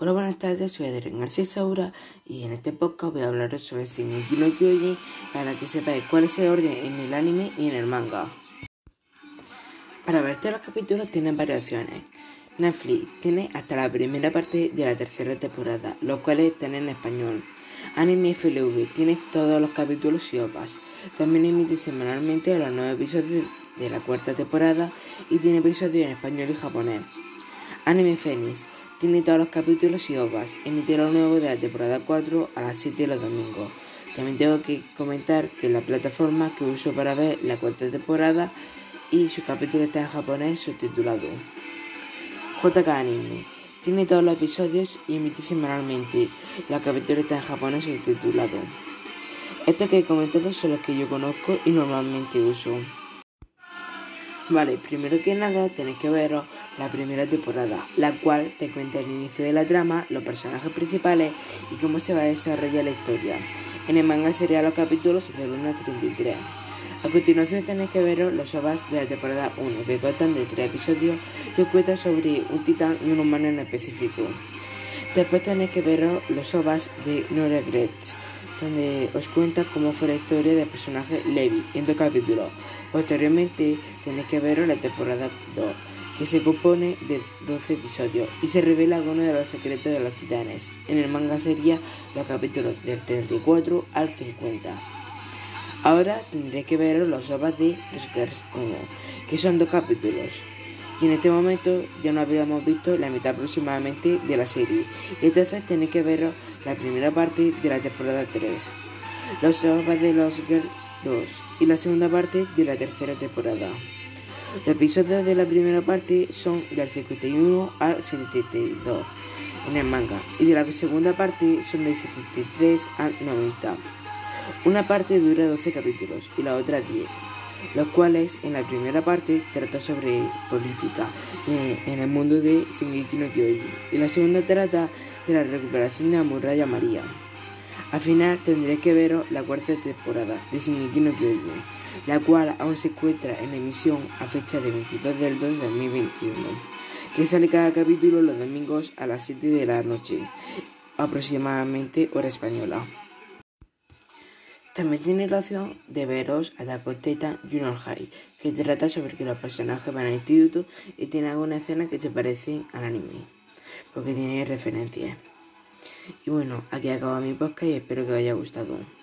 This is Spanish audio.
Hola, buenas tardes, soy Adrián García Saura y en este podcast voy a hablaros sobre Shingeki no Kyojin para que sepáis cuál es el orden en el anime y en el manga. Para verte los capítulos tienen varias opciones. Netflix tiene hasta la primera parte de la tercera temporada, los cuales están en español. Anime FLV tiene todos los capítulos y opas. También emite semanalmente los nueve episodios de la cuarta temporada y tiene episodios en español y japonés. Anime Phoenix tiene todos los capítulos y ovas. Emite lo nuevo de la temporada 4 a las 7 de los domingos. También tengo que comentar que la plataforma que uso para ver la cuarta temporada y su capítulo está en japonés subtitulado. JK Anime. Tiene todos los episodios y emite semanalmente. La capítulo está en japonés subtitulado. Estos que he comentado son los que yo conozco y normalmente uso. Vale, primero que nada tenéis que veros la primera temporada, la cual te cuenta el inicio de la trama, los personajes principales y cómo se va a desarrollar la historia. En el manga serían los capítulos del 1 al 33. A continuación tenéis que veros los ovas de la temporada 1, que constan de tres episodios que cuentan sobre un titán y un humano en específico. Después tenéis que veros los ovas de No Regrets, donde os cuenta cómo fue la historia del personaje Levi en dos capítulos. Posteriormente tenéis que ver la temporada 2, que se compone de 12 episodios y se revela algunos de los secretos de los titanes. En el manga sería los capítulos del 34 al 50. Ahora tendréis que ver los ovas de Los Girls 1, que son dos capítulos. Y en este momento ya no habíamos visto la mitad aproximadamente de la serie. Y entonces tenéis que ver la primera parte de la temporada 3. Los ovas de Los Girls 2 y la segunda parte de la tercera temporada. Los episodios de la primera parte son del 51 al 72 en el manga y de la segunda parte son del 73 al 90. Una parte dura 12 capítulos y la otra 10, los cuales en la primera parte trata sobre política en el mundo de Shingeki no Kyojin y la segunda trata de la recuperación de la muralla María. Al final tendréis que ver la cuarta temporada de Shingeki no Kyojin, la cual aún se encuentra en emisión a fecha de 22 del 2 de 2021, que sale cada capítulo los domingos a las 7 de la noche, aproximadamente hora española. También tiene la opción de veros a on Titan Junior High, que trata sobre que los personajes van al instituto y tiene alguna escena que se parecen al anime, porque tiene referencias. Y bueno, aquí acaba mi podcast y espero que os haya gustado.